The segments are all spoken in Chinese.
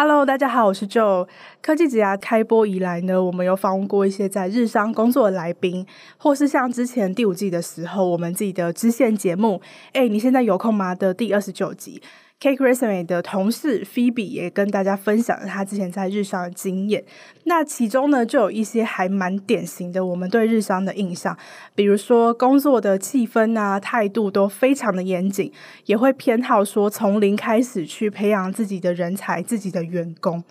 Hello，大家好，我是 Joe。科技职涯开播以来呢，我们有访问过一些在日商工作的来宾，或是像之前第五季的时候，我们自己的支线节目，哎，你现在有空吗？的第二十九集。CakeResume 的同事 Phoebe 也跟大家分享了他之前在日商的经验。那其中呢，就有一些还蛮典型的我们对日商的印象，比如说工作的气氛啊、态度都非常的严谨，也会偏好说从零开始去培养自己的人才、自己的员工。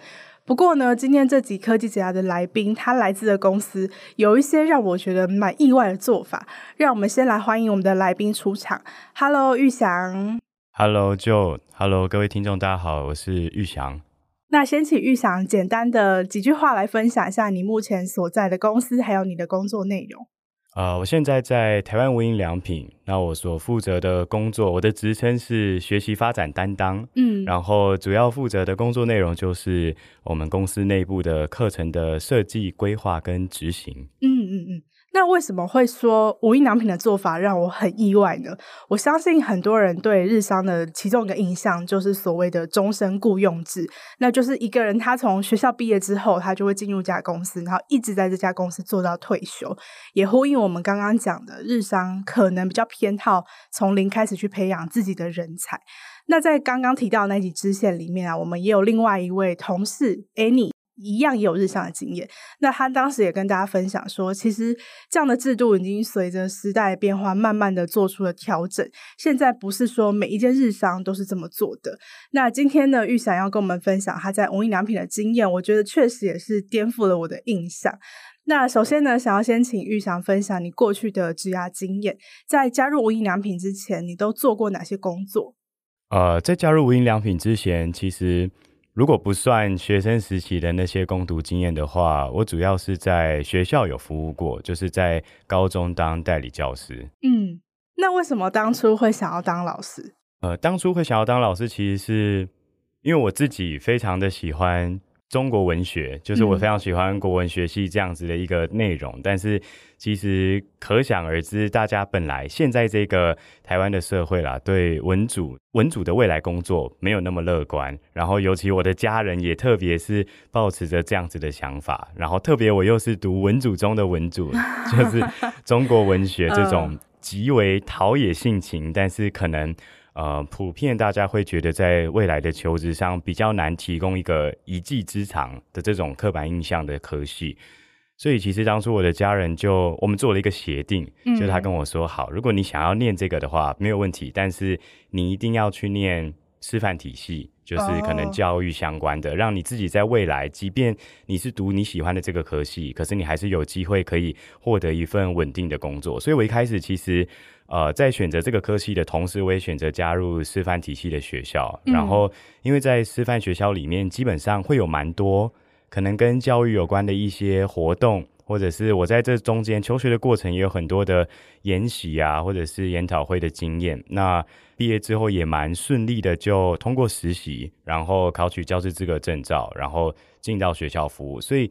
不过呢，今天这集科技职涯的来宾，他来自的公司有一些让我觉得蛮意外的做法。让我们先来欢迎我们的来宾出场。Hello，玉祥。Hello，Joe，Hello，各位听众，大家好，我是玉祥。那先请玉祥简单的几句话来分享一下你目前所在的公司，还有你的工作内容。呃，我现在在台湾无印良品，那我所负责的工作，我的职称是学习发展担当，嗯，然后主要负责的工作内容就是我们公司内部的课程的设计、规划跟执行。嗯嗯嗯。那为什么会说无印良品的做法让我很意外呢？我相信很多人对日商的其中一个印象就是所谓的终身雇佣制，那就是一个人他从学校毕业之后，他就会进入一家公司，然后一直在这家公司做到退休，也呼应我们刚刚讲的日商可能比较偏好从零开始去培养自己的人才。那在刚刚提到那几支线里面啊，我们也有另外一位同事 Annie。一样也有日商的经验，那他当时也跟大家分享说，其实这样的制度已经随着时代变化，慢慢的做出了调整。现在不是说每一件日商都是这么做的。那今天呢，玉祥要跟我们分享他在无印良品的经验，我觉得确实也是颠覆了我的印象。那首先呢，想要先请玉祥分享你过去的职涯经验，在加入无印良品之前，你都做过哪些工作？呃，在加入无印良品之前，其实。如果不算学生时期的那些攻读经验的话，我主要是在学校有服务过，就是在高中当代理教师。嗯，那为什么当初会想要当老师？呃，当初会想要当老师，其实是因为我自己非常的喜欢。中国文学，就是我非常喜欢国文学系这样子的一个内容，嗯、但是其实可想而知，大家本来现在这个台湾的社会啦，对文主文主的未来工作没有那么乐观，然后尤其我的家人也特别是抱持着这样子的想法，然后特别我又是读文组中的文组，就是中国文学这种极为陶冶性情，但是可能。呃，普遍大家会觉得在未来的求职上比较难提供一个一技之长的这种刻板印象的科系，所以其实当初我的家人就我们做了一个协定，嗯、就他跟我说，好，如果你想要念这个的话，没有问题，但是你一定要去念师范体系，就是可能教育相关的，哦、让你自己在未来，即便你是读你喜欢的这个科系，可是你还是有机会可以获得一份稳定的工作。所以我一开始其实。呃，在选择这个科系的同时，我也选择加入师范体系的学校。嗯、然后，因为在师范学校里面，基本上会有蛮多可能跟教育有关的一些活动，或者是我在这中间求学的过程也有很多的研习啊，或者是研讨会的经验。那毕业之后也蛮顺利的，就通过实习，然后考取教师资格证照，然后进到学校服务。所以。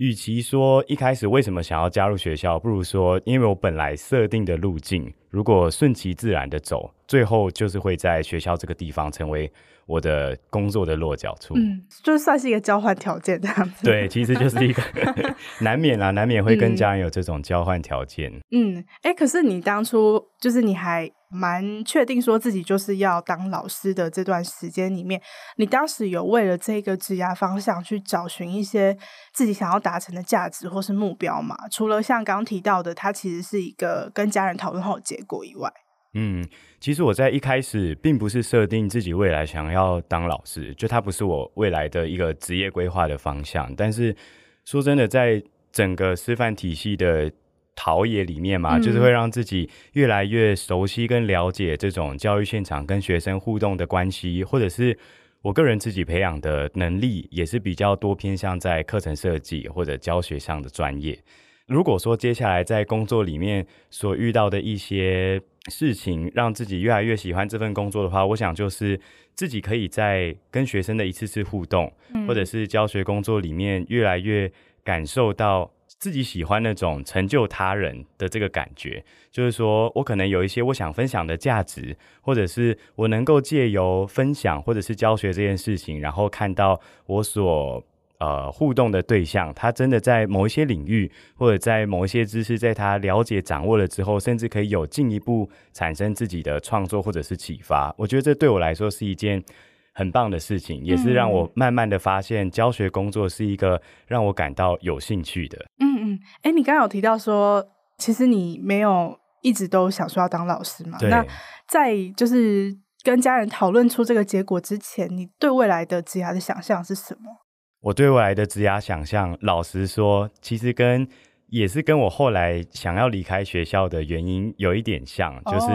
与其说一开始为什么想要加入学校，不如说因为我本来设定的路径，如果顺其自然的走，最后就是会在学校这个地方成为我的工作的落脚处。嗯，就算是一个交换条件这样子。对，其实就是一个 难免啊，难免会跟家人有这种交换条件。嗯，哎、欸，可是你当初就是你还。蛮确定说自己就是要当老师的这段时间里面，你当时有为了这个职涯方向去找寻一些自己想要达成的价值或是目标吗？除了像刚刚提到的，它其实是一个跟家人讨论后的结果以外，嗯，其实我在一开始并不是设定自己未来想要当老师，就它不是我未来的一个职业规划的方向。但是说真的，在整个师范体系的陶冶里面嘛，就是会让自己越来越熟悉跟了解这种教育现场跟学生互动的关系，或者是我个人自己培养的能力，也是比较多偏向在课程设计或者教学上的专业。如果说接下来在工作里面所遇到的一些事情，让自己越来越喜欢这份工作的话，我想就是自己可以在跟学生的一次次互动，或者是教学工作里面越来越感受到。自己喜欢那种成就他人的这个感觉，就是说我可能有一些我想分享的价值，或者是我能够借由分享或者是教学这件事情，然后看到我所呃互动的对象，他真的在某一些领域或者在某一些知识，在他了解掌握了之后，甚至可以有进一步产生自己的创作或者是启发。我觉得这对我来说是一件。很棒的事情，也是让我慢慢的发现教学工作是一个让我感到有兴趣的。嗯，哎、欸，你刚刚有提到说，其实你没有一直都想说要当老师嘛？那在就是跟家人讨论出这个结果之前，你对未来的职涯的想象是什么？我对未来的职涯想象，老实说，其实跟也是跟我后来想要离开学校的原因有一点像，就是。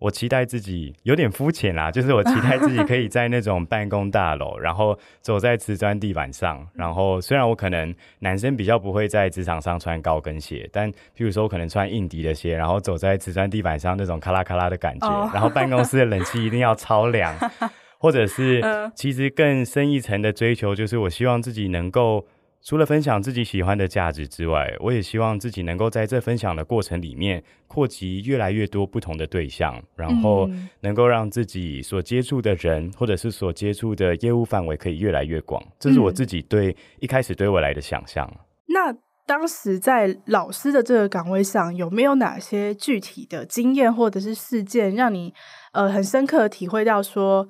哦我期待自己有点肤浅啦，就是我期待自己可以在那种办公大楼，然后走在瓷砖地板上，然后虽然我可能男生比较不会在职场上穿高跟鞋，但譬如说我可能穿硬底的鞋，然后走在瓷砖地板上那种咔啦咔啦的感觉，然后办公室的冷气一定要超凉，或者是其实更深一层的追求，就是我希望自己能够。除了分享自己喜欢的价值之外，我也希望自己能够在这分享的过程里面扩及越来越多不同的对象，然后能够让自己所接触的人或者是所接触的业务范围可以越来越广。这是我自己对一开始对未来的想象。嗯。那当时在老师的这个岗位上，有没有哪些具体的经验或者是事件，让你呃很深刻的体会到说，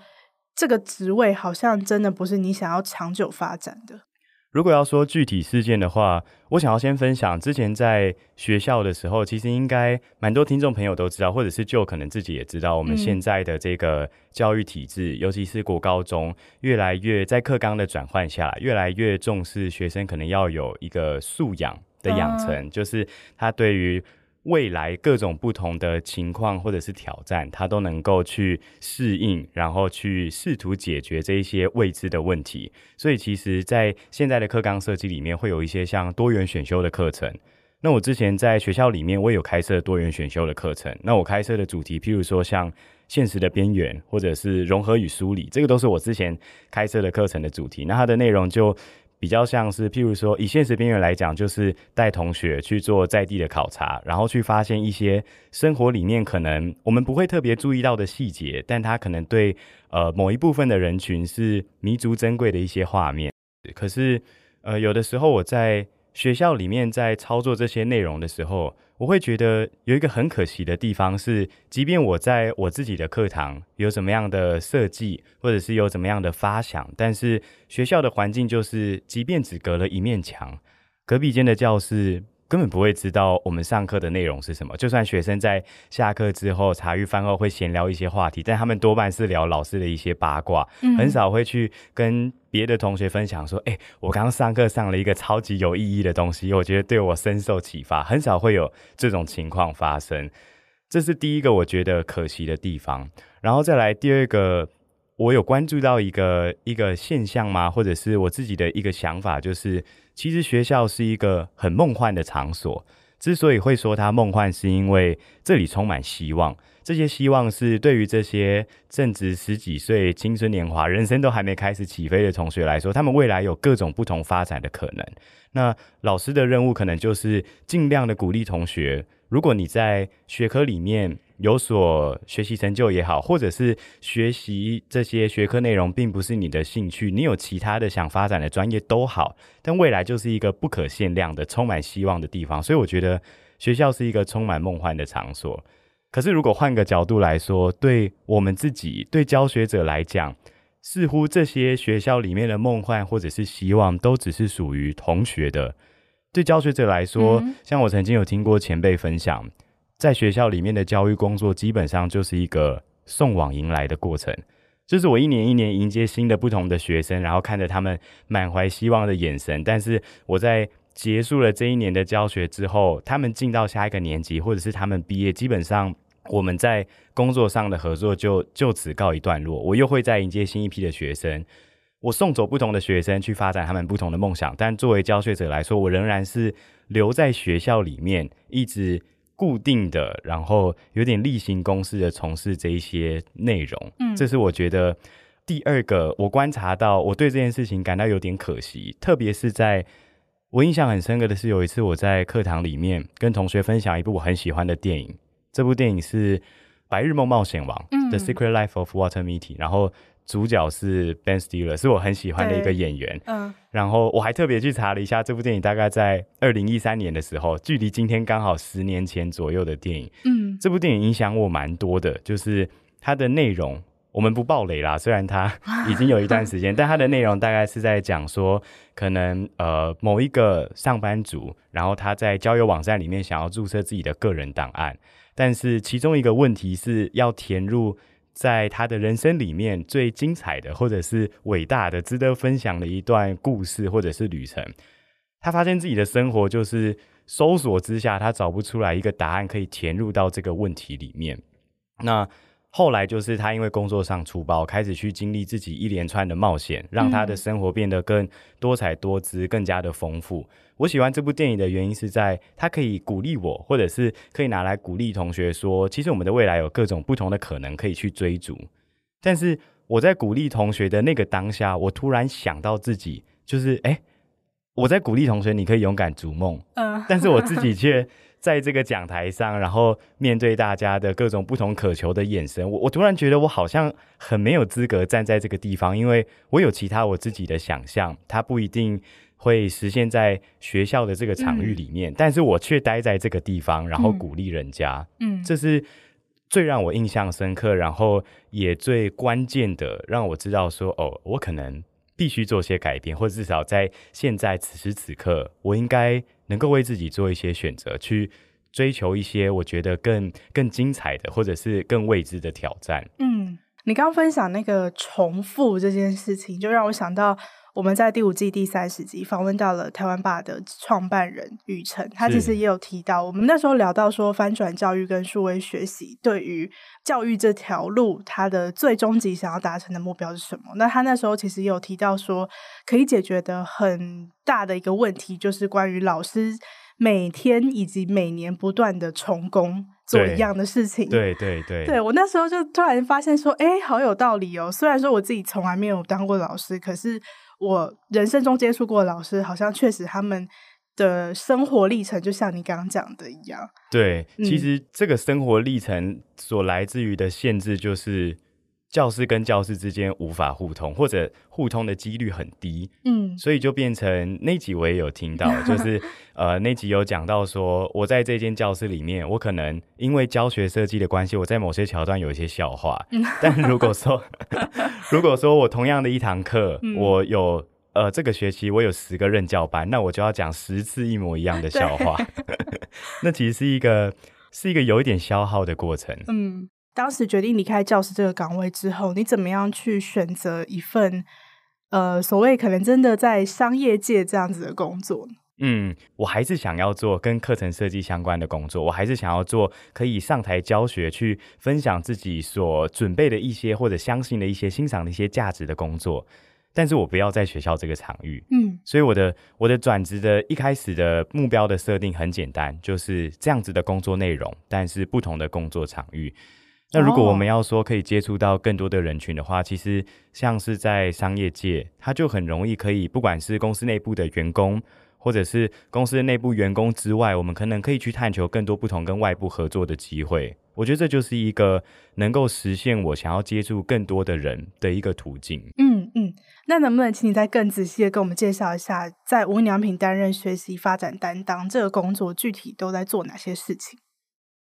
这个职位好像真的不是你想要长久发展的？如果要说具体事件的话，我想要先分享之前在学校的时候，其实应该蛮多听众朋友都知道，或者是就可能自己也知道，我们现在的这个教育体制，嗯、尤其是国高中，越来越在课纲的转换下，越来越重视学生可能要有一个素养的养成，啊、就是他对于。未来各种不同的情况或者是挑战，他都能够去适应，然后去试图解决这一些未知的问题。所以，其实，在现在的课纲设计里面，会有一些像多元选修的课程。那我之前在学校里面，我也有开设多元选修的课程。那我开设的主题，譬如说像现实的边缘，或者是融合与梳理，这个都是我之前开设的课程的主题。那它的内容就。比较像是，譬如说，以现实边缘来讲，就是带同学去做在地的考察，然后去发现一些生活里面可能我们不会特别注意到的细节，但它可能对呃某一部分的人群是弥足珍贵的一些画面。可是，呃，有的时候我在学校里面在操作这些内容的时候，我会觉得有一个很可惜的地方是，即便我在我自己的课堂有怎么样的设计，或者是有怎么样的发想，但是学校的环境就是，即便只隔了一面墙，隔壁间的教室。根本不会知道我们上课的内容是什么。就算学生在下课之后茶余饭后会闲聊一些话题，但他们多半是聊老师的一些八卦，嗯、很少会去跟别的同学分享说：“哎、欸，我刚刚上课上了一个超级有意义的东西，我觉得对我深受启发。”很少会有这种情况发生。这是第一个我觉得可惜的地方。然后再来第二个，我有关注到一个一个现象吗？或者是我自己的一个想法，就是。其实学校是一个很梦幻的场所。之所以会说它梦幻，是因为这里充满希望。这些希望是对于这些正值十几岁、青春年华、人生都还没开始起飞的同学来说，他们未来有各种不同发展的可能。那老师的任务可能就是尽量的鼓励同学。如果你在学科里面，有所学习成就也好，或者是学习这些学科内容并不是你的兴趣，你有其他的想发展的专业都好，但未来就是一个不可限量的、充满希望的地方。所以我觉得学校是一个充满梦幻的场所。可是如果换个角度来说，对我们自己、对教学者来讲，似乎这些学校里面的梦幻或者是希望，都只是属于同学的。对教学者来说，嗯、像我曾经有听过前辈分享。在学校里面的教育工作，基本上就是一个送往迎来的过程。就是我一年一年迎接新的不同的学生，然后看着他们满怀希望的眼神。但是我在结束了这一年的教学之后，他们进到下一个年级，或者是他们毕业，基本上我们在工作上的合作就就此告一段落。我又会再迎接新一批的学生，我送走不同的学生去发展他们不同的梦想。但作为教学者来说，我仍然是留在学校里面，一直固定的，然后有点例行公事的从事这一些内容。嗯，这是我觉得第二个我观察到，我对这件事情感到有点可惜，特别是在。我印象很深刻的是，有一次我在课堂里面跟同学分享一部我很喜欢的电影，这部电影是《白日梦冒险王》嗯，《The Secret Life of Walter Mitty》，然后主角是 Ben Stiller，是我很喜欢的一个演员。嗯，然后我还特别去查了一下，这部电影大概在二零一三年的时候，距离今天刚好十年前左右的电影。嗯，这部电影影响我蛮多的，就是它的内容。我们不爆雷啦，虽然它已经有一段时间，但它的内容大概是在讲说，可能呃某一个上班族，然后他在交友网站里面想要注册自己的个人档案，但是其中一个问题是要填入在他的人生里面最精彩的，或者是伟大的、值得分享的一段故事或者是旅程。他发现自己的生活就是搜索之下，他找不出来一个答案可以填入到这个问题里面。那后来就是他因为工作上出包，开始去经历自己一连串的冒险，让他的生活变得更多彩多姿，更加的丰富。我喜欢这部电影的原因是在他可以鼓励我，或者是可以拿来鼓励同学说，其实我们的未来有各种不同的可能可以去追逐。但是我在鼓励同学的那个当下，我突然想到自己，就是哎，我在鼓励同学，你可以勇敢逐梦，嗯，但是我自己却。在这个讲台上，然后面对大家的各种不同渴求的眼神，我我突然觉得我好像很没有资格站在这个地方，因为我有其他我自己的想象，它不一定会实现在学校的这个场域里面，嗯、但是我却待在这个地方，然后鼓励人家，嗯，这是最让我印象深刻，然后也最关键的，让我知道说，哦，我可能必须做些改变，或者至少在现在此时此刻，我应该。能够为自己做一些选择，去追求一些我觉得更更精彩的，或者是更未知的挑战。嗯，你刚刚分享那个重复这件事情，就让我想到我们在第五季第三十集访问到了台湾爸的创办人雨辰，他其实也有提到，我们那时候聊到说翻转教育跟数位学习对于教育这条路，它的最终极想要达成的目标是什么？那他那时候其实也有提到说，可以解决的很大的一个问题，就是关于老师每天以及每年不断的重工做一样的事情。对对对，对，对我那时候就突然发现说，哎，好有道理哦。虽然说我自己从来没有当过老师，可是我人生中接触过的老师，好像确实他们的生活历程，就像你刚刚讲的一样。对，其实这个生活历程所来自于的限制就是。教师跟教师之间无法互通，或者互通的几率很低，嗯，所以就变成那集我也有听到，就是 呃那集有讲到说，我在这间教室里面，我可能因为教学设计的关系，我在某些桥段有一些笑话，嗯、但如果说 如果说我同样的一堂课，嗯、我有呃这个学期我有十个任教班，那我就要讲十次一模一样的笑话，那其实是一个是一个有一点消耗的过程，嗯。当时决定离开教师这个岗位之后，你怎么样去选择一份呃所谓可能真的在商业界这样子的工作呢？嗯，我还是想要做跟课程设计相关的工作，我还是想要做可以上台教学、去分享自己所准备的一些或者相信的一些、欣赏的一些价值的工作。但是我不要在学校这个场域。嗯，所以我的我的转职的一开始的目标的设定很简单，就是这样子的工作内容，但是不同的工作场域。那如果我们要说可以接触到更多的人群的话，其实像是在商业界，它就很容易可以，不管是公司内部的员工，或者是公司内部员工之外，我们可能可以去探求更多不同跟外部合作的机会。我觉得这就是一个能够实现我想要接触更多的人的一个途径。嗯嗯，那能不能请你再更仔细的跟我们介绍一下，在无印良品担任学习发展担当这个工作，具体都在做哪些事情？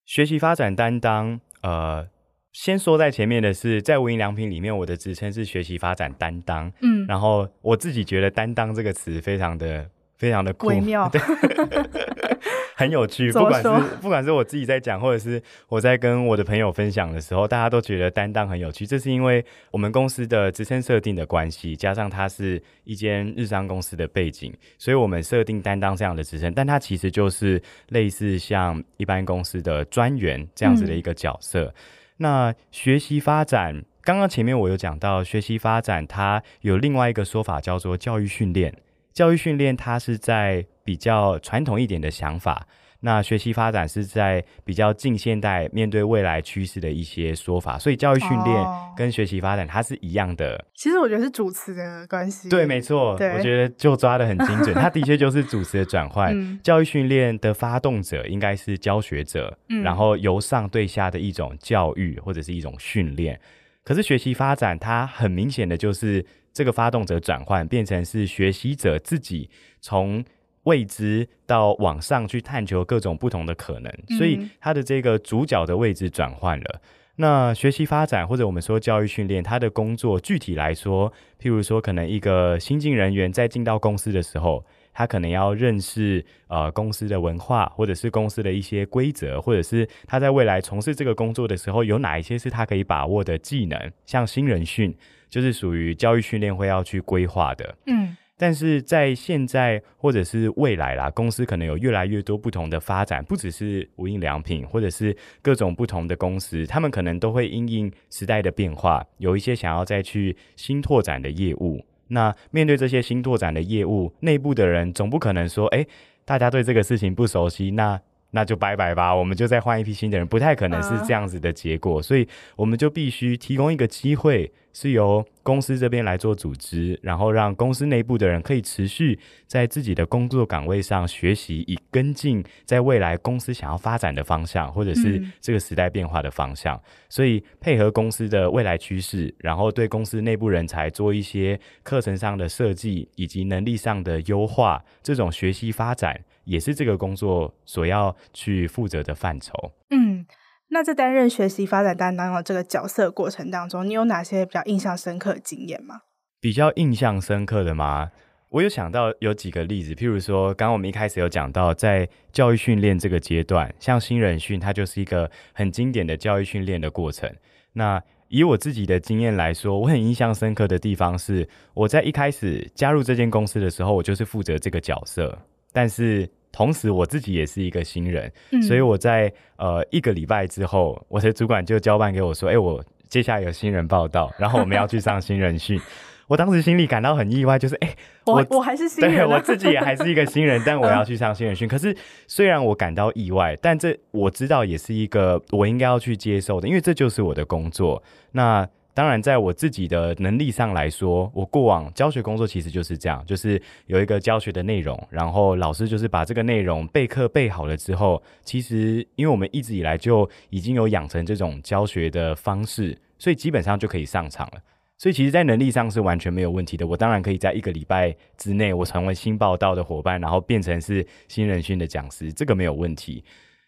学习发展担当，呃。先说在前面的是，在无印良品里面，我的职称是学习发展担当。嗯，然后我自己觉得“担当”这个词非常的、非常的酷，微妙。对 很有趣。不管是不管是我自己在讲，或者是我在跟我的朋友分享的时候，大家都觉得担当很有趣。这是因为我们公司的职称设定的关系，加上它是一间日商公司的背景，所以我们设定担当这样的职称，但它其实就是类似像一般公司的专员这样子的一个角色。嗯、那学习发展。刚刚前面我有讲到学习发展，它有另外一个说法叫做教育训练。教育训练它是在比较传统一点的想法。那学习发展是在比较近现代面对未来趋势的一些说法，所以教育训练跟学习发展它是一样的。哦、其实我觉得是主词的关系。对，没错，我觉得就抓的很精准。它的确就是主词的转换。嗯、教育训练的发动者应该是教学者，嗯、然后由上对下的一种教育或者是一种训练。可是学习发展，它很明显的就是这个发动者转换变成是学习者自己从未知到往上去探求各种不同的可能，所以他的这个主角的位置转换了。那学习发展或者我们说教育训练，他的工作具体来说，譬如说可能一个新进人员在进到公司的时候。他可能要认识呃公司的文化，或者是公司的一些规则，或者是他在未来从事这个工作的时候，有哪一些是他可以把握的技能。像新人训就是属于教育训练会要去规划的。嗯，但是在现在或者是未来啦，公司可能有越来越多不同的发展，不只是无印良品，或者是各种不同的公司，他们可能都会因应时代的变化，有一些想要再去新拓展的业务。那面对这些新拓展的业务，内部的人总不可能说，哎，大家对这个事情不熟悉，那那就拜拜吧，我们就再换一批新的人，不太可能是这样子的结果，所以我们就必须提供一个机会。是由公司这边来做组织，然后让公司内部的人可以持续在自己的工作岗位上学习，以跟进在未来公司想要发展的方向，或者是这个时代变化的方向。嗯、所以配合公司的未来趋势，然后对公司内部人才做一些课程上的设计，以及能力上的优化，这种学习发展也是这个工作所要去负责的范畴。嗯。那在担任学习发展担当的这个角色过程当中，你有哪些比较印象深刻的经验吗？比较印象深刻的吗？我有想到有几个例子，譬如说，刚刚我们一开始有讲到，在教育训练这个阶段，像新人训，它就是一个很经典的教育训练的过程。那以我自己的经验来说，我很印象深刻的地方是，我在一开始加入这间公司的时候，我就是负责这个角色，但是。同时，我自己也是一个新人，嗯、所以我在呃一个礼拜之后，我的主管就交办给我说：“哎、欸，我接下来有新人报到，然后我们要去上新人训。” 我当时心里感到很意外，就是哎、欸，我我，我还是新人，对，我自己也还是一个新人，但我要去上新人训。可是虽然我感到意外，但这我知道也是一个我应该要去接受的，因为这就是我的工作。那。当然，在我自己的能力上来说，我过往教学工作其实就是这样，就是有一个教学的内容，然后老师就是把这个内容备课备好了之后，其实因为我们一直以来就已经有养成这种教学的方式，所以基本上就可以上场了。所以其实，在能力上是完全没有问题的。我当然可以在一个礼拜之内，我成为新报道的伙伴，然后变成是新人训的讲师，这个没有问题。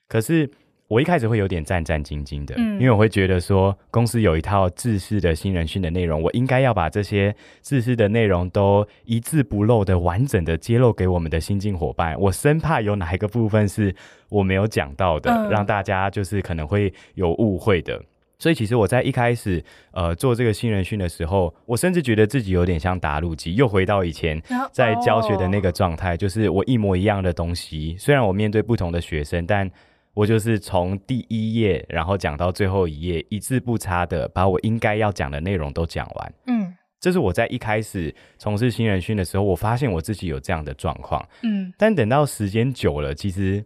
可是。我一开始会有点战战兢兢的，嗯，因为我会觉得说，公司有一套制式的新人训的内容，我应该要把这些制式的内容都一字不漏的完整的揭露给我们的新进伙伴。我生怕有哪一个部分是我没有讲到的，嗯，让大家就是可能会有误会的。所以其实我在一开始呃做这个新人训的时候，我甚至觉得自己有点像打路机，又回到以前在教学的那个状态，就是我一模一样的东西，虽然我面对不同的学生，但。我就是从第一页，然后讲到最后一页，一字不差的把我应该要讲的内容都讲完。嗯，这是我在一开始从事新人训的时候，我发现我自己有这样的状况。嗯，但等到时间久了，其实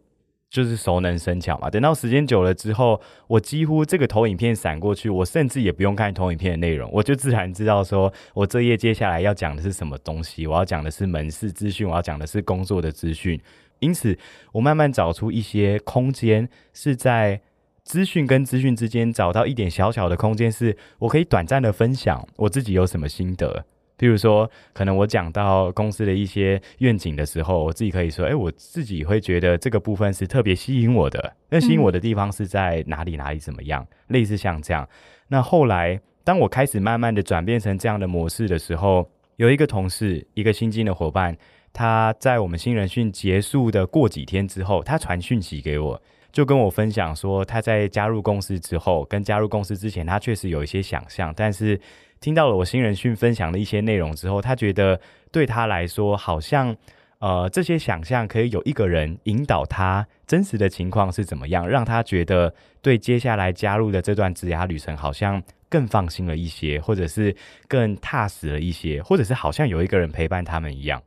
就是熟能生巧嘛。等到时间久了之后，我几乎这个投影片闪过去，我甚至也不用看投影片的内容，我就自然知道说我这页接下来要讲的是什么东西。我要讲的是门市资讯，我要讲的是工作的资讯。因此，我慢慢找出一些空间，是在资讯跟资讯之间找到一点小小的空间，是我可以短暂的分享我自己有什么心得。譬如说，可能我讲到公司的一些愿景的时候，我自己可以说：“哎，我自己会觉得这个部分是特别吸引我的。那吸引我的地方是在哪里？哪里怎么样？类似像这样。那后来，当我开始慢慢的转变成这样的模式的时候，有一个同事，一个新进的伙伴。他在我们新人训结束的过几天之后，他传讯息给我，就跟我分享说，他在加入公司之后，跟加入公司之前，他确实有一些想象，但是听到了我新人训分享的一些内容之后，他觉得对他来说，好像呃这些想象可以有一个人引导他真实的情况是怎么样，让他觉得对接下来加入的这段职涯旅程好像。更放心了一些，或者是更踏实了一些，或者是好像有一个人陪伴他们一样。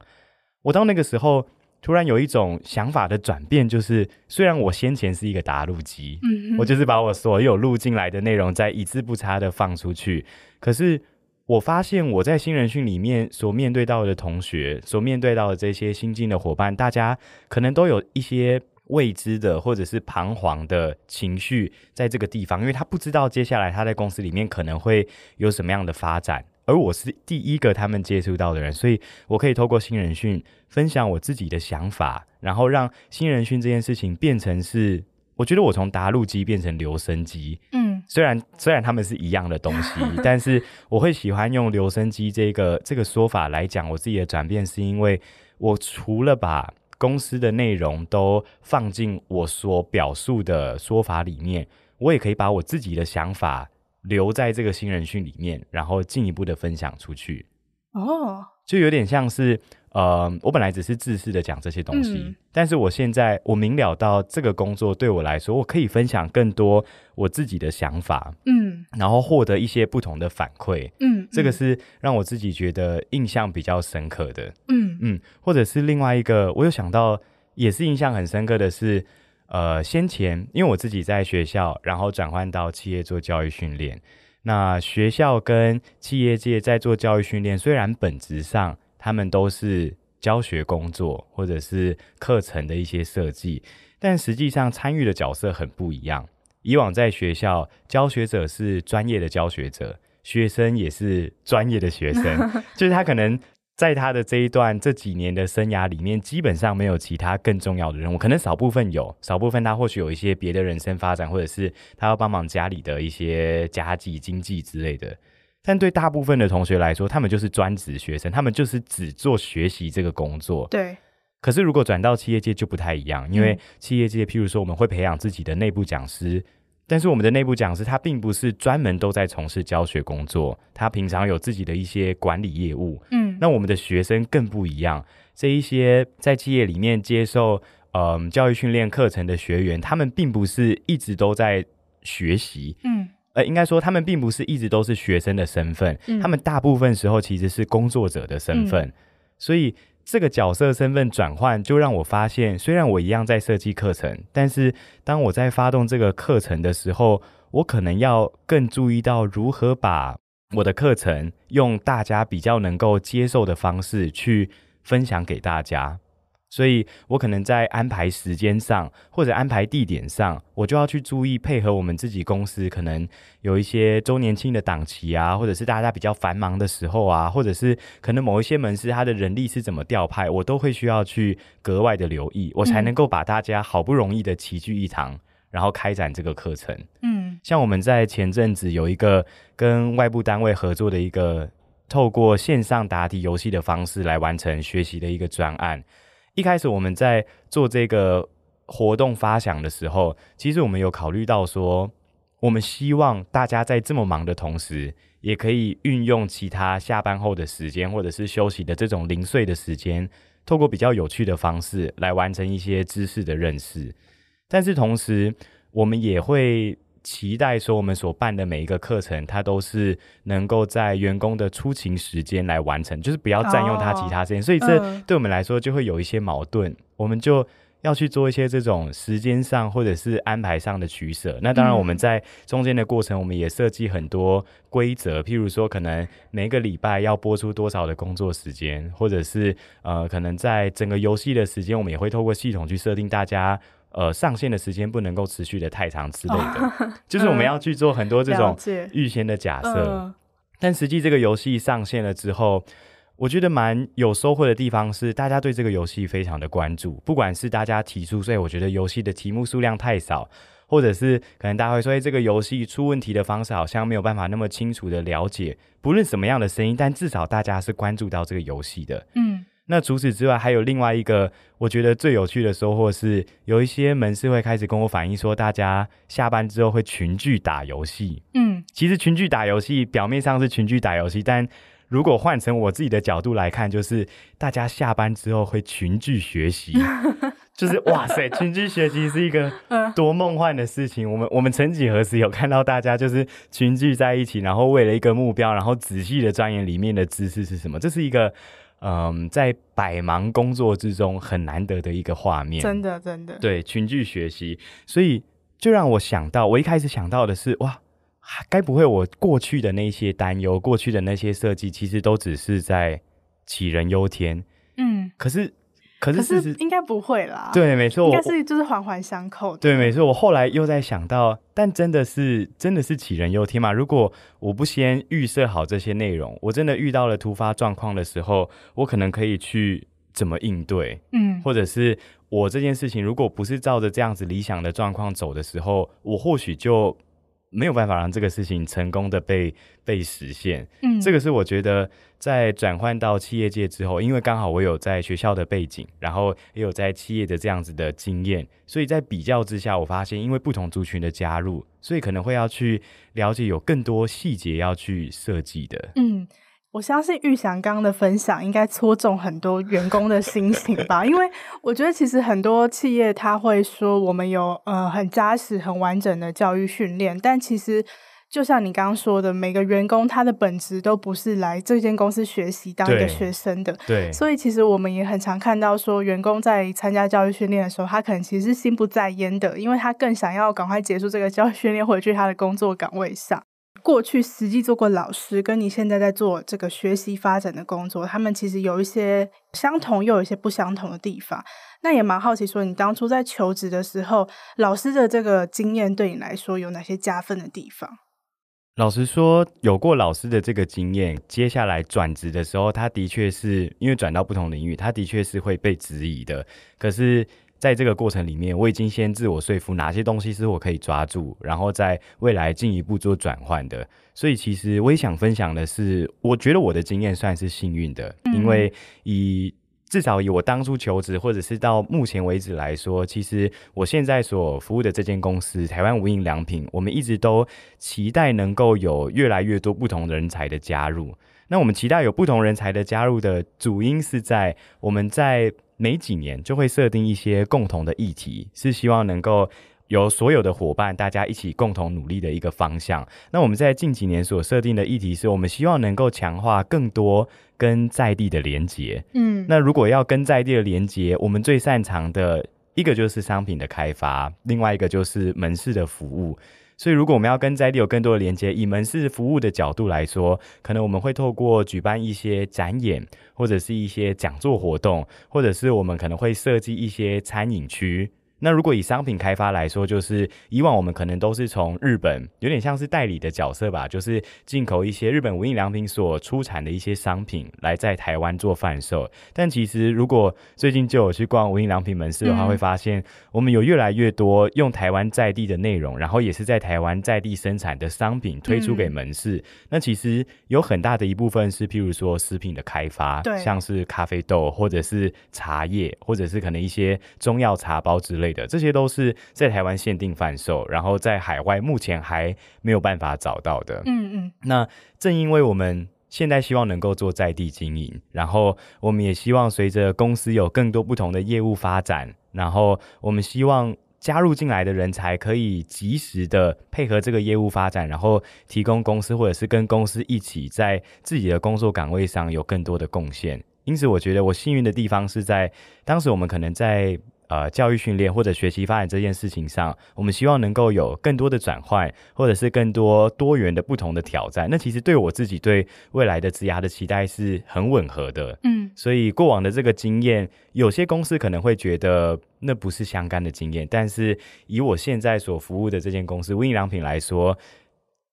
我到那个时候，突然有一种想法的转变，就是虽然我先前是一个打录机，嗯，我就是把我所有录进来的内容再一字不差的放出去，可是我发现我在新人训里面所面对到的同学，所面对到的这些新进的伙伴，大家可能都有一些。未知的或者是彷徨的情绪，在这个地方，因为他不知道接下来他在公司里面可能会有什么样的发展，而我是第一个他们接触到的人，所以我可以透过新人训分享我自己的想法，然后让新人训这件事情变成是，我觉得我从打录机变成留声机，嗯，虽然虽然他们是一样的东西，但是我会喜欢用留声机这个这个说法来讲我自己的转变，是因为我除了把公司的内容都放进我所表述的说法里面，我也可以把我自己的想法留在这个新人训里面，然后进一步的分享出去。哦，就有点像是。呃，我本来只是自私的讲这些东西，嗯，但是我现在我明了到这个工作对我来说，我可以分享更多我自己的想法，嗯，然后获得一些不同的反馈，嗯，这个是让我自己觉得印象比较深刻的，嗯。嗯，或者是另外一个，我有想到也是印象很深刻的是，呃，先前因为我自己在学校，然后转换到企业做教育训练，那学校跟企业界在做教育训练，虽然本质上。他们都是教学工作或者是课程的一些设计，但实际上参与的角色很不一样。以往在学校，教学者是专业的教学者，学生也是专业的学生，就是他可能在他的这一段这几年的生涯里面，基本上没有其他更重要的任务，可能少部分有，少部分他或许有一些别的人生发展，或者是他要帮忙家里的一些家计、经济之类的。但对大部分的同学来说，他们就是专职学生，他们就是只做学习这个工作。对。可是如果转到企业界就不太一样，因为企业界，譬如说我们会培养自己的内部讲师，但是我们的内部讲师他并不是专门都在从事教学工作，他平常有自己的一些管理业务。嗯。那我们的学生更不一样，这一些在企业里面接受嗯、呃、教育训练课程的学员，他们并不是一直都在学习。嗯。呃，应该说，他们并不是一直都是学生的身份，嗯，他们大部分时候其实是工作者的身份，嗯，所以这个角色身份转换，就让我发现，虽然我一样在设计课程，但是当我在发动这个课程的时候，我可能要更注意到如何把我的课程用大家比较能够接受的方式去分享给大家。所以我可能在安排时间上，或者安排地点上，我就要去注意配合我们自己公司可能有一些周年庆的档期啊，或者是大家比较繁忙的时候啊，或者是可能某一些门市它的人力是怎么调派，我都会需要去格外的留意，我才能够把大家好不容易的齐聚一堂，然后开展这个课程。嗯，像我们在前阵子有一个跟外部单位合作的一个透过线上答题游戏的方式来完成学习的一个专案。一开始我们在做这个活动发想的时候，其实我们有考虑到说，我们希望大家在这么忙的同时，也可以运用其他下班后的时间，或者是休息的这种零碎的时间，透过比较有趣的方式来完成一些知识的认识。但是同时，我们也会。期待说，我们所办的每一个课程，它都是能够在员工的出勤时间来完成，就是不要占用他其他时间。Oh, 所以这对我们来说就会有一些矛盾，uh, 我们就要去做一些这种时间上或者是安排上的取舍。那当然，我们在中间的过程，我们也设计很多规则，譬如说，可能每个礼拜要播出多少的工作时间，或者是呃，可能在整个游戏的时间，我们也会透过系统去设定大家。呃，上线的时间不能够持续的太长之类的，哦、就是我们要去做很多这种预先的假设。呃、但实际这个游戏上线了之后，我觉得蛮有收获的地方是，大家对这个游戏非常的关注。不管是大家提出，所以我觉得游戏的题目数量太少，或者是可能大家会说，哎，这个游戏出问题的方式好像没有办法那么清楚的了解。不论什么样的声音，但至少大家是关注到这个游戏的。嗯。那除此之外，还有另外一个我觉得最有趣的收获是，有一些门市会开始跟我反映说，大家下班之后会群聚打游戏。嗯，其实群聚打游戏表面上是群聚打游戏，但如果换成我自己的角度来看，就是大家下班之后会群聚学习，就是哇塞，群聚学习是一个多梦幻的事情。我们我们曾几何时有看到大家就是群聚在一起，然后为了一个目标，然后仔细的钻研里面的知识是什么？这是一个嗯，在百忙工作之中很难得的一个画面。真的，真的，对，群聚学习，所以就让我想到，我一开始想到的是哇。该不会我过去的那些担忧，过去的那些设计，其实都只是在杞人忧天？嗯，可是，可是，可是应该不会啦。对，没错，应该是就是环环相扣的。对，没错。我后来又在想到，但真的是真的是杞人忧天嘛？如果我不先预设好这些内容，我真的遇到了突发状况的时候，我可能可以去怎么应对？嗯，或者是我这件事情如果不是照着这样子理想的状况走的时候，我或许就。没有办法让这个事情成功的被被实现，嗯，这个是我觉得在转换到企业界之后，因为刚好我有在学校的背景，然后也有在企业的这样子的经验，所以在比较之下，我发现因为不同族群的加入，所以可能会要去了解有更多细节要去设计的，嗯。我相信玉祥刚刚的分享应该戳中很多员工的心情吧，因为我觉得其实很多企业他会说我们有呃很扎实、很完整的教育训练，但其实就像你刚刚说的，每个员工他的本质都不是来这间公司学习当一个学生的，对，对，所以其实我们也很常看到说，员工在参加教育训练的时候，他可能其实是心不在焉的，因为他更想要赶快结束这个教育训练，回去他的工作岗位上。过去实际做过老师，跟你现在在做这个学习发展的工作，他们其实有一些相同，又有一些不相同的地方。那也蛮好奇，说你当初在求职的时候，老师的这个经验对你来说有哪些加分的地方？老实说，有过老师的这个经验，接下来转职的时候，他的确是因为转到不同领域，他的确是会被质疑的。可是。在这个过程里面，我已经先自我说服哪些东西是我可以抓住，然后在未来进一步做转换的。所以，其实我也想分享的是，我觉得我的经验算是幸运的，嗯、因为以至少以我当初求职，或者是到目前为止来说，其实我现在所服务的这间公司台湾无印良品，我们一直都期待能够有越来越多不同人才的加入。那我们期待有不同人才的加入的主因是在我们在。每几年就会设定一些共同的议题，是希望能够有所有的伙伴大家一起共同努力的一个方向。那我们在近几年所设定的议题是，我们希望能够强化更多跟在地的连接。嗯，那如果要跟在地的连接，我们最擅长的一个就是商品的开发，另外一个就是门市的服务。所以，如果我们要跟在地有更多的连接，以门市服务的角度来说，可能我们会透过举办一些展演，或者是一些讲座活动，或者是我们可能会设计一些餐饮区。那如果以商品开发来说，就是以往我们可能都是从日本，有点像是代理的角色吧，就是进口一些日本无印良品所出产的一些商品来在台湾做贩售。但其实如果最近就有去逛无印良品门市的话，会发现我们有越来越多用台湾在地的内容，然后也是在台湾在地生产的商品推出给门市。那其实有很大的一部分是，譬如说食品的开发，对，像是咖啡豆或者是茶叶，或者是可能一些中药茶包之类。的这些都是在台湾限定贩售，然后在海外目前还没有办法找到的。嗯嗯。那正因为我们现在希望能够做在地经营，然后我们也希望随着公司有更多不同的业务发展，然后我们希望加入进来的人才可以及时的配合这个业务发展，然后提供公司或者是跟公司一起在自己的工作岗位上有更多的贡献。因此，我觉得我幸运的地方是在当时我们可能在。呃，教育训练或者学习发展这件事情上，我们希望能够有更多的转换，或者是更多多元的不同的挑战。那其实对我自己对未来的职涯的期待是很吻合的。嗯，所以过往的这个经验，有些公司可能会觉得那不是相干的经验，但是以我现在所服务的这间公司无印良品来说，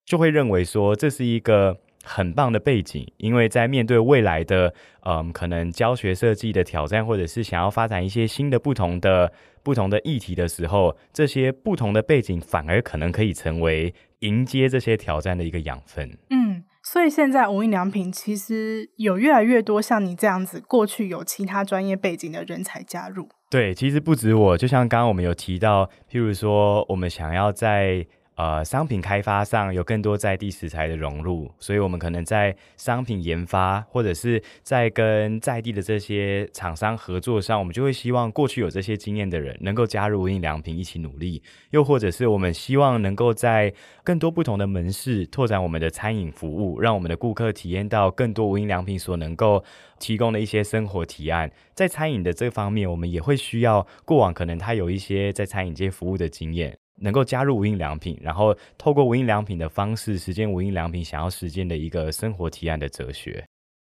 就会认为说这是一个。很棒的背景，因为在面对未来的，嗯，可能教学设计的挑战，或者是想要发展一些新的、不同的、不同的议题的时候，这些不同的背景反而可能可以成为迎接这些挑战的一个养分。嗯。所以现在无印良品其实有越来越多像你这样子，过去有其他专业背景的人才加入。对，其实不止我，就像刚刚我们有提到，譬如说我们想要在。呃，商品开发上有更多在地食材的融入，所以我们可能在商品研发或者是在跟在地的这些厂商合作上，我们就会希望过去有这些经验的人能够加入无印良品一起努力，又或者是我们希望能够在更多不同的门市拓展我们的餐饮服务，让我们的顾客体验到更多无印良品所能够提供的一些生活提案。在餐饮的这方面，我们也会需要过往可能他有一些在餐饮界服务的经验。能够加入无印良品，然后透过无印良品的方式实践无印良品想要实践的一个生活提案的哲学。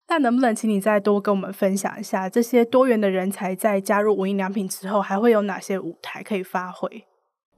那能不能请你再多跟我们分享一下，这些多元的人才在加入无印良品之后，还会有哪些舞台可以发挥？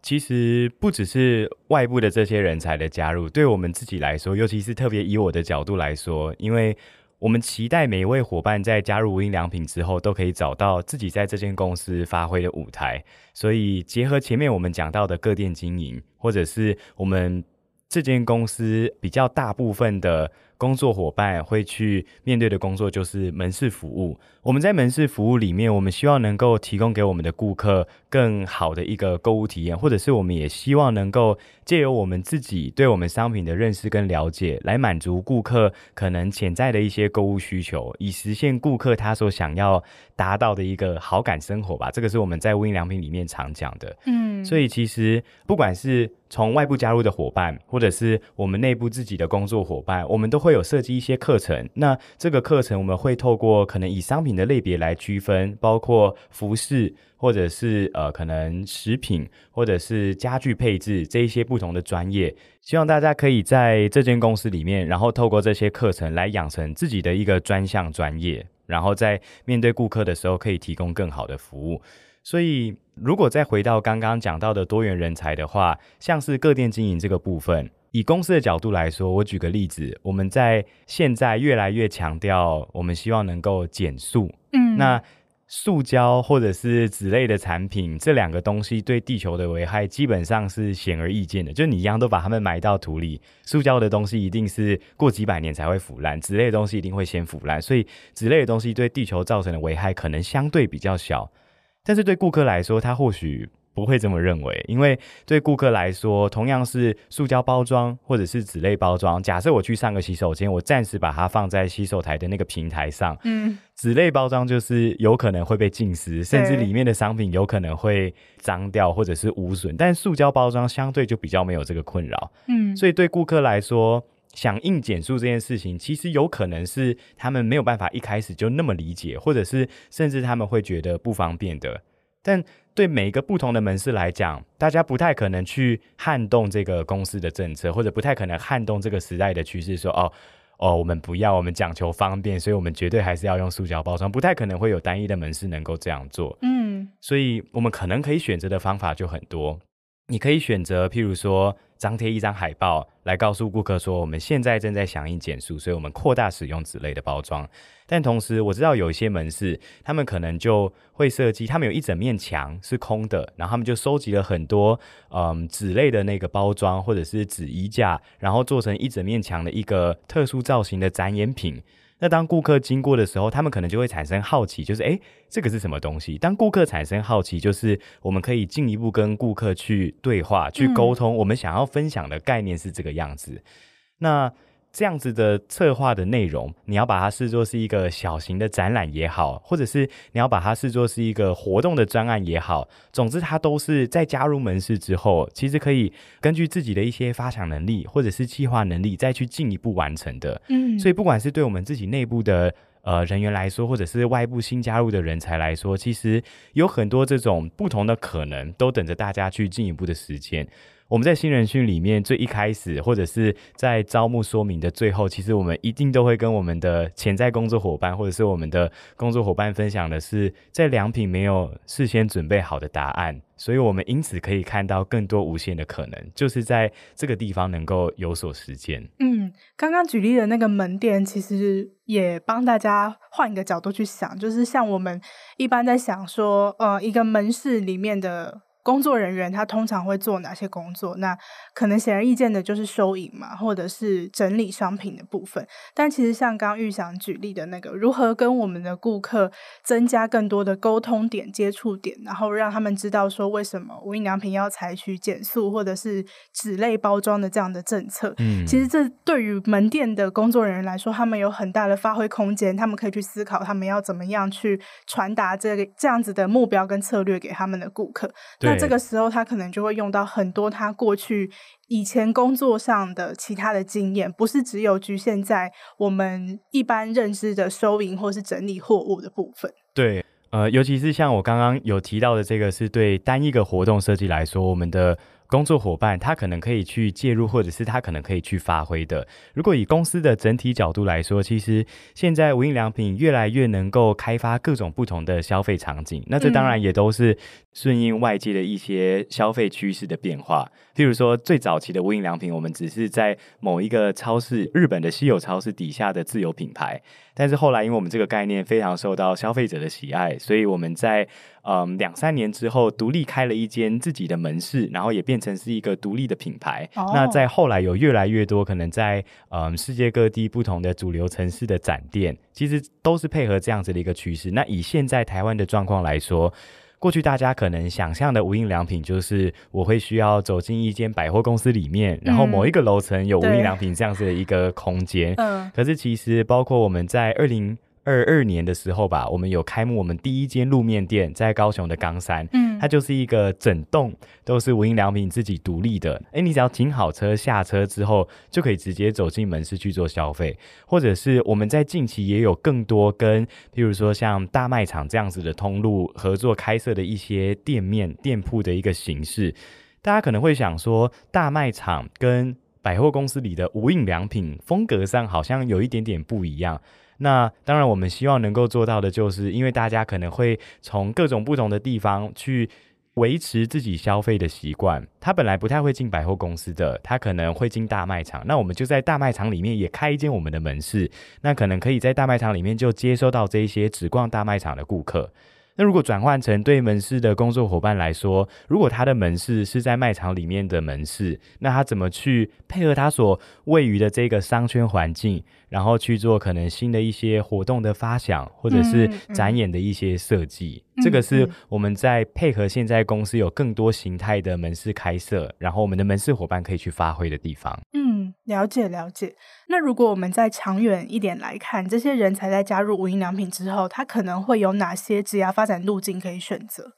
其实不只是外部的这些人才的加入，对我们自己来说，尤其是特别以我的角度来说，因为。我们期待每一位伙伴在加入无印良品之后，都可以找到自己在这间公司发挥的舞台。所以，结合前面我们讲到的各店经营，或者是我们这间公司比较大部分的。工作伙伴会去面对的工作就是门市服务。我们在门市服务里面，我们希望能够提供给我们的顾客更好的一个购物体验，或者是我们也希望能够借由我们自己对我们商品的认识跟了解，来满足顾客可能潜在的一些购物需求，以实现顾客他所想要达到的一个好感生活吧。这个是我们在无印良品里面常讲的。嗯，所以其实不管是从外部加入的伙伴，或者是我们内部自己的工作伙伴，我们都会有设计一些课程。那这个课程我们会透过可能以商品的类别来区分，包括服饰，或者是呃可能食品，或者是家具配置这一些不同的专业。希望大家可以在这间公司里面，然后透过这些课程来养成自己的一个专项专业，然后在面对顾客的时候可以提供更好的服务。所以，如果再回到刚刚讲到的多元人才的话，像是各店经营这个部分，以公司的角度来说，我举个例子，我们在现在越来越强调，我们希望能够减速。嗯，那塑胶或者是纸类的产品，这两个东西对地球的危害基本上是显而易见的。就你一样都把它们埋到土里，塑胶的东西一定是过几百年才会腐烂，纸类的东西一定会先腐烂，所以纸类的东西对地球造成的危害可能相对比较小。但是对顾客来说，他或许不会这么认为，因为对顾客来说，同样是塑胶包装或者是纸类包装，假设我去上个洗手间，我暂时把它放在洗手台的那个平台上，嗯，纸类包装就是有可能会被浸湿，甚至里面的商品有可能会脏掉或者是污损，但塑胶包装相对就比较没有这个困扰，嗯，所以对顾客来说。响应减速这件事情，其实有可能是他们没有办法一开始就那么理解，或者是甚至他们会觉得不方便的。但对每一个不同的门市来讲，大家不太可能去撼动这个公司的政策，或者不太可能撼动这个时代的趋势说，哦哦，我们不要，我们讲求方便，所以我们绝对还是要用塑胶包装，不太可能会有单一的门市能够这样做。嗯，所以我们可能可以选择的方法就很多。你可以选择，譬如说，张贴一张海报来告诉顾客说，我们现在正在响应减塑，所以我们扩大使用纸类的包装。但同时，我知道有一些门市，他们可能就会设计，他们有一整面墙是空的，然后他们就收集了很多嗯纸类的那个包装或者是纸衣架，然后做成一整面墙的一个特殊造型的展演品。那当顾客经过的时候，他们可能就会产生好奇，就是诶，这个是什么东西？当顾客产生好奇，就是我们可以进一步跟顾客去对话、去沟通，我们想要分享的概念是这个样子。那。这样子的策划的内容，你要把它视作是一个小型的展览也好，或者是你要把它视作是一个活动的专案也好，总之它都是在加入门市之后，其实可以根据自己的一些发想能力或者是计划能力再去进一步完成的。嗯，所以不管是对我们自己内部的呃人员来说，或者是外部新加入的人才来说，其实有很多这种不同的可能，都等着大家去进一步的实践。我们在新人训里面最一开始，或者是在招募说明的最后，其实我们一定都会跟我们的潜在工作伙伴，或者是我们的工作伙伴分享的是，在良品没有事先准备好的答案，所以我们因此可以看到更多无限的可能，就是在这个地方能够有所实践。嗯，刚刚举例的那个门店，其实也帮大家换一个角度去想，就是像我们一般在想说，呃，一个门市里面的。工作人员他通常会做哪些工作？那可能显而易见的就是收银嘛，或者是整理商品的部分。但其实像刚刚玉祥举例的那个，如何跟我们的顾客增加更多的沟通点、接触点，然后让他们知道说为什么无印良品要采取减速或者是纸类包装的这样的政策。嗯，其实这对于门店的工作人员来说，他们有很大的发挥空间，他们可以去思考他们要怎么样去传达这个这样子的目标跟策略给他们的顾客。对。那这个时候，他可能就会用到很多他过去以前工作上的其他的经验，不是只有局限在我们一般认知的收银或是整理货物的部分。对，呃，尤其是像我刚刚有提到的这个，是对单一个活动设计来说，我们的。工作伙伴他可能可以去介入，或者是他可能可以去发挥的。如果以公司的整体角度来说，其实现在无印良品越来越能够开发各种不同的消费场景。那这当然也都是顺应外界的一些消费趋势的变化。譬如说，最早期的无印良品，我们只是在某一个超市，日本的稀有超市底下的自有品牌。但是后来，因为我们这个概念非常受到消费者的喜爱，所以我们在嗯两三年之后独立开了一间自己的门市，然后也变成是一个独立的品牌。Oh. 那在后来有越来越多可能在嗯世界各地不同的主流城市的展店，其实都是配合这样子的一个趋势。那以现在台湾的状况来说，过去大家可能想象的无印良品，就是我会需要走进一间百货公司里面，然后某一个楼层有无印良品这样子的一个空间。嗯，可是其实包括我们在二零。二二年的时候吧，我们有开幕我们第一间路面店，在高雄的冈山，嗯，它就是一个整栋都是无印良品自己独立的，哎，你只要停好车下车之后，就可以直接走进门市去做消费，或者是我们在近期也有更多跟，譬如说像大卖场这样子的通路合作开设的一些店面店铺的一个形式，大家可能会想说，大卖场跟百货公司里的无印良品风格上好像有一点点不一样。那当然，我们希望能够做到的，就是因为大家可能会从各种不同的地方去维持自己消费的习惯。他本来不太会进百货公司的，他可能会进大卖场。那我们就在大卖场里面也开一间我们的门市，那可能可以在大卖场里面就接收到这一些只逛大卖场的顾客。那如果转换成对门市的工作伙伴来说，如果他的门市是在卖场里面的门市，那他怎么去配合他所位于的这个商圈环境，然后去做可能新的一些活动的发想，或者是展演的一些设计？嗯嗯这个是我们在配合现在公司有更多形态的门市开设，然后我们的门市伙伴可以去发挥的地方。嗯，了解了解。那如果我们再长远一点来看，这些人才在加入无印良品之后，他可能会有哪些职业发展路径可以选择？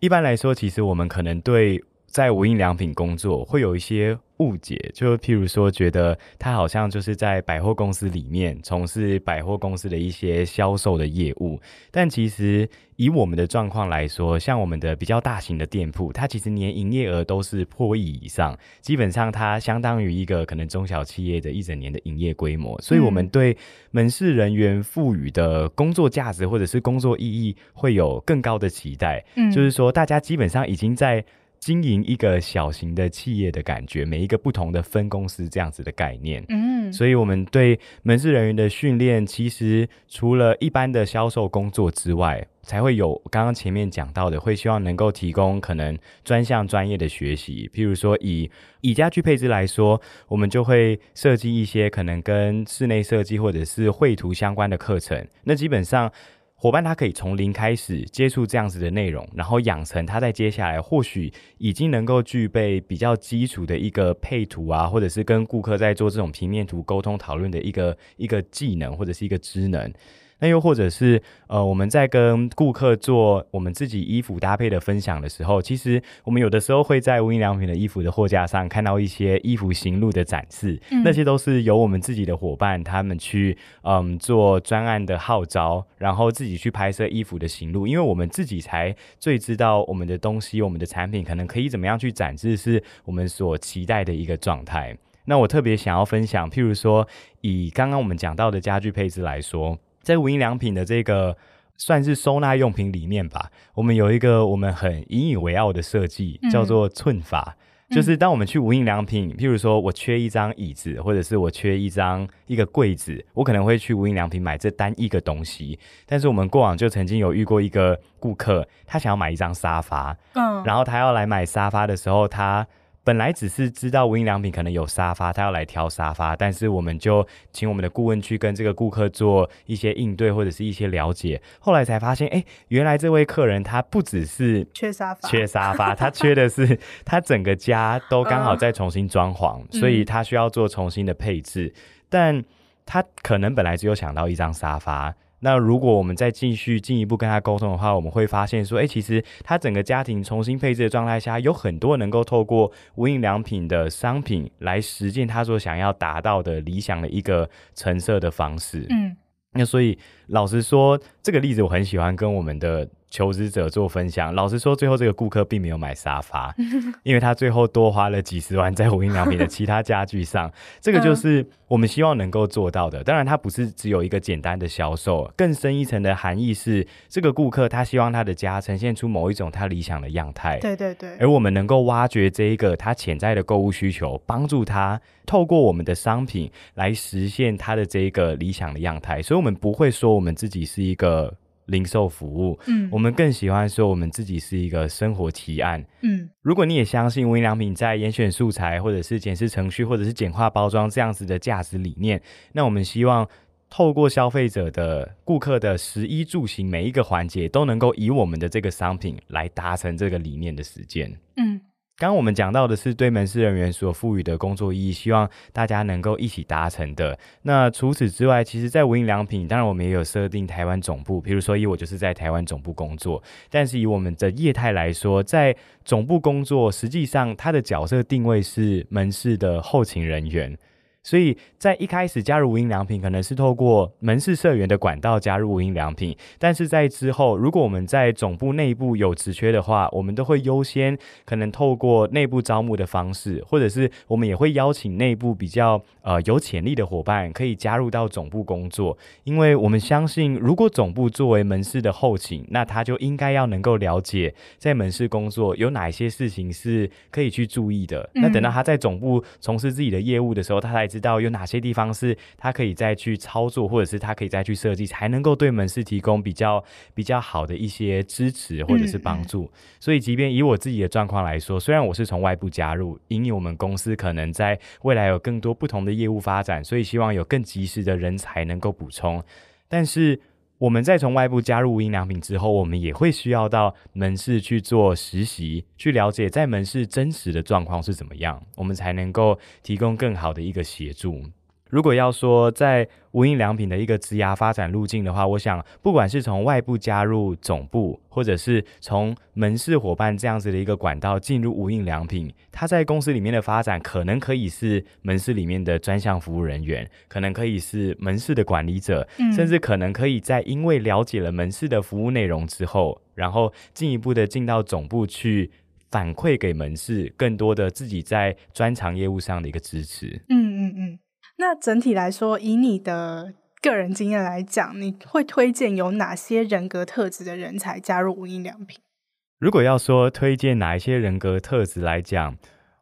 一般来说，其实我们可能对在无印良品工作会有一些。误解，就譬如说，觉得他好像就是在百货公司里面从事百货公司的一些销售的业务，但其实以我们的状况来说，像我们的比较大型的店铺，它其实年营业额都是破亿以上，基本上它相当于一个可能中小企业的一整年的营业规模，所以我们对门市人员赋予的工作价值或者是工作意义会有更高的期待，嗯，就是说大家基本上已经在。经营一个小型的企业的感觉，每一个不同的分公司这样子的概念，嗯，所以我们对门市人员的训练，其实除了一般的销售工作之外，才会有刚刚前面讲到的，会希望能够提供可能专项专业的学习，譬如说以以家具配置来说，我们就会设计一些可能跟室内设计或者是绘图相关的课程，那基本上。伙伴他可以从零开始接触这样子的内容，然后养成他在接下来或许已经能够具备比较基础的一个配图啊，或者是跟顾客在做这种平面图沟通讨论的一个一个技能或者是一个职能。那又或者是呃，我们在跟顾客做我们自己衣服搭配的分享的时候，其实我们有的时候会在无印良品的衣服的货架上看到一些衣服行路的展示，嗯，那些都是由我们自己的伙伴他们去嗯做专案的号召，然后自己去拍摄衣服的行路，因为我们自己才最知道我们的东西、我们的产品可能可以怎么样去展示，是我们所期待的一个状态。那我特别想要分享，譬如说以刚刚我们讲到的家具配置来说。在无印良品的这个算是收纳用品里面吧，我们有一个我们很引以为傲的设计，叫做寸法。就是当我们去无印良品，譬如说我缺一张椅子，或者是我缺一张一个柜子，我可能会去无印良品买这单一个东西。但是我们过往就曾经有遇过一个顾客，他想要买一张沙发，嗯，然后他要来买沙发的时候，他。本来只是知道无印良品可能有沙发，他要来挑沙发，但是我们就请我们的顾问去跟这个顾客做一些应对或者是一些了解，后来才发现，哎，原来这位客人他不只是缺沙发，缺沙发，他缺的是他整个家都刚好在重新装潢，呃、所以他需要做重新的配置，嗯、但他可能本来只有想到一张沙发。那如果我们再继续进一步跟他沟通的话，我们会发现说，哎、欸，其实他整个家庭重新配置的状态下，有很多能够透过无印良品的商品来实现他所想要达到的理想的一个成色的方式。嗯，那所以老实说，这个例子我很喜欢跟我们的。求职者做分享，老实说，最后这个顾客并没有买沙发，因为他最后多花了几十万在无印良品的其他家具上。这个就是我们希望能够做到的。当然，它不是只有一个简单的销售，更深一层的含义是，这个顾客他希望他的家呈现出某一种他理想的样态。对对对。而我们能够挖掘这一个他潜在的购物需求，帮助他透过我们的商品来实现他的这一个理想的样态。所以，我们不会说我们自己是一个。零售服务，嗯，我们更喜欢说我们自己是一个生活提案，嗯，如果你也相信无印良品在严选素材，或者是检视程序，或者是简化包装这样子的价值理念，那我们希望透过消费者的顾客的食衣住行每一个环节，都能够以我们的这个商品来达成这个理念的实践，嗯。刚刚我们讲到的是对门市人员所赋予的工作意义，希望大家能够一起达成的。那除此之外，其实，在无印良品，当然我们也有设定台湾总部，比如说以我就是在台湾总部工作。但是以我们的业态来说，在总部工作，实际上它的角色定位是门市的后勤人员。所以在一开始加入无印良品，可能是透过门市社员的管道加入无印良品，但是在之后，如果我们在总部内部有职缺的话，我们都会优先可能透过内部招募的方式，或者是我们也会邀请内部比较呃有潜力的伙伴可以加入到总部工作，因为我们相信，如果总部作为门市的后勤，那他就应该要能够了解在门市工作有哪些事情是可以去注意的。那等到他在总部从事自己的业务的时候，他才知。知道有哪些地方是他可以再去操作，或者是他可以再去设计，才能够对门市提供比较比较好的一些支持或者是帮助。所以，即便以我自己的状况来说，虽然我是从外部加入，因为我们公司可能在未来有更多不同的业务发展，所以希望有更及时的人才能够补充，但是。我们在从外部加入无印良品之后，我们也会需要到门市去做实习，去了解在门市真实的状况是怎么样，我们才能够提供更好的一个协助。如果要说在无印良品的一个职涯发展路径的话，我想不管是从外部加入总部，或者是从门市伙伴这样子的一个管道进入无印良品，他在公司里面的发展可能可以是门市里面的专项服务人员，可能可以是门市的管理者，嗯、甚至可能可以在因为了解了门市的服务内容之后，然后进一步的进到总部去反馈给门市更多的自己在专长业务上的一个支持。嗯嗯嗯。那整体来说，以你的个人经验来讲，你会推荐有哪些人格特质的人才加入无印良品？如果要说推荐哪一些人格特质来讲，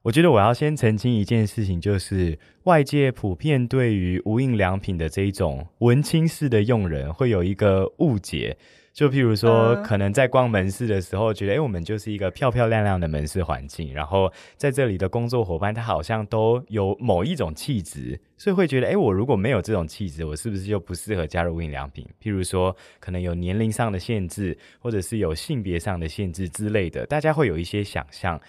我觉得我要先澄清一件事情，就是外界普遍对于无印良品的这一种文青式的用人会有一个误解。就譬如说，可能在逛门市的时候，觉得，哎，我们就是一个漂漂亮亮的门市环境，然后在这里的工作伙伴，他好像都有某一种气质，所以会觉得，哎，我如果没有这种气质，我是不是就不适合加入无印良品？譬如说，可能有年龄上的限制，或者是有性别上的限制之类的，大家会有一些想象。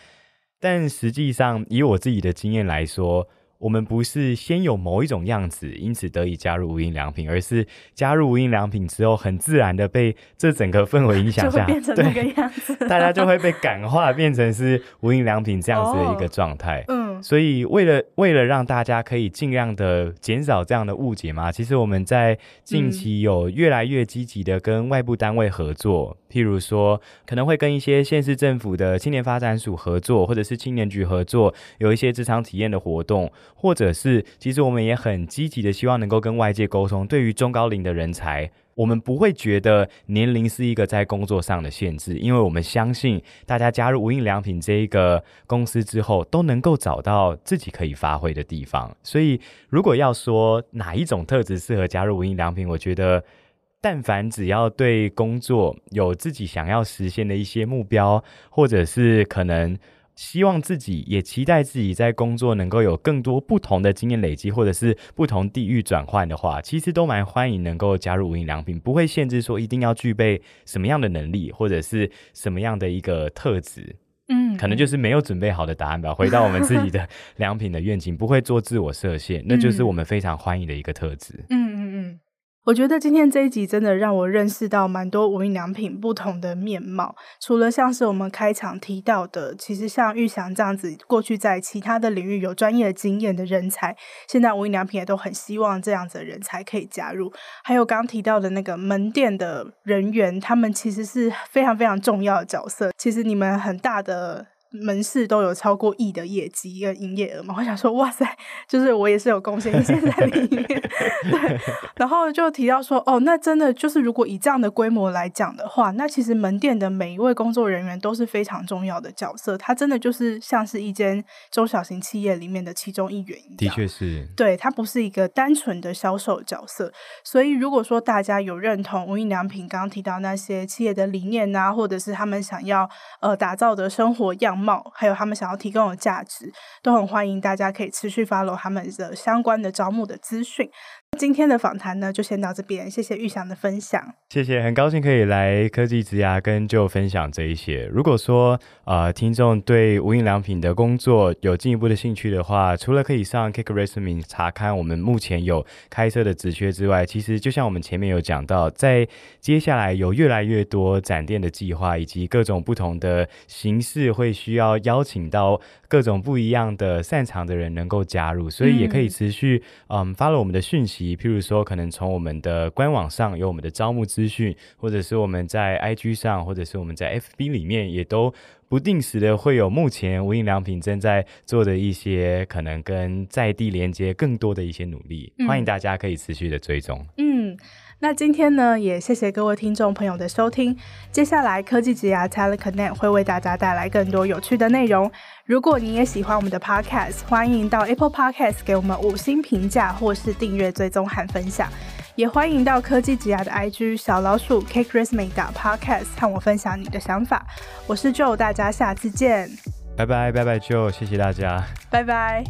但实际上，以我自己的经验来说，我们不是先有某一种样子，因此得以加入无印良品，而是加入无印良品之后，很自然的被这整个氛围影响下，变成那个样子，大家就会被感化，变成是无印良品这样子的一个状态。哦、嗯，所以为了为了让大家可以尽量的减少这样的误解嘛，其实我们在近期有越来越积极的跟外部单位合作，嗯、譬如说可能会跟一些县市政府的青年发展署合作，或者是青年局合作，有一些职场体验的活动。或者是，其实我们也很积极的希望能够跟外界沟通，对于中高龄的人才，我们不会觉得年龄是一个在工作上的限制，因为我们相信大家加入无印良品这一个公司之后，都能够找到自己可以发挥的地方。所以，如果要说哪一种特质适合加入无印良品，我觉得，但凡只要对工作有自己想要实现的一些目标，或者是可能。希望自己也期待自己在工作能够有更多不同的经验累积，或者是不同地域转换的话，其实都蛮欢迎能够加入无印良品，不会限制说一定要具备什么样的能力或者是什么样的一个特质。嗯，可能就是没有准备好的答案吧。回到我们自己的良品的愿景，不会做自我设限，那就是我们非常欢迎的一个特质。嗯。我觉得今天这一集真的让我认识到蛮多无印良品不同的面貌。除了像是我们开场提到的，其实像玉祥这样子，过去在其他的领域有专业经验的人才，现在无印良品也都很希望这样子的人才可以加入。还有刚刚提到的那个门店的人员，他们其实是非常非常重要的角色。其实你们很大的。门市都有超过亿的业绩跟营业额嘛？我想说，哇塞，就是我也是有贡献一些在里面。对，然后就提到说，哦，那真的就是如果以这样的规模来讲的话，那其实门店的每一位工作人员都是非常重要的角色，他真的就是像是一间中小型企业里面的其中一员一样。的确是，对，他不是一个单纯的销售角色。所以如果说大家有认同无印良品刚刚提到那些企业的理念啊，或者是他们想要呃打造的生活样貌。还有他们想要提供的价值，都很欢迎大家可以持续 follow 他们的相关的招募的资讯。今天的访谈呢，就先到这边。谢谢玉祥的分享，谢谢，很高兴可以来科技职涯跟 Joe 分享这一些。如果说呃听众对无印良品的工作有进一步的兴趣的话，除了可以上 CakeResume 查看我们目前有开设的职缺之外，其实就像我们前面有讲到，在接下来有越来越多展店的计划，以及各种不同的形式会需要邀请到各种不一样的擅长的人能够加入，所以也可以持续嗯 follow 我们的讯息。譬如说，可能从我们的官网上有我们的招募资讯，或者是我们在 IG 上，或者是我们在 FB 里面，也都不定时的会有目前无印良品正在做的一些可能跟在地连接更多的一些努力，嗯、欢迎大家可以持续的追踪。嗯。那今天呢，也谢谢各位听众朋友的收听。接下来科技职涯 Talent Connect 会为大家带来更多有趣的内容。如果你也喜欢我们的 Podcast，欢迎到 Apple Podcast 给我们五星评价，或是订阅、追踪和分享。也欢迎到科技职涯的 IG 小老鼠 CakeResume 打 Podcast 和我分享你的想法。我是 Joe，大家下次见。拜拜拜拜，Joe，谢谢大家。拜拜。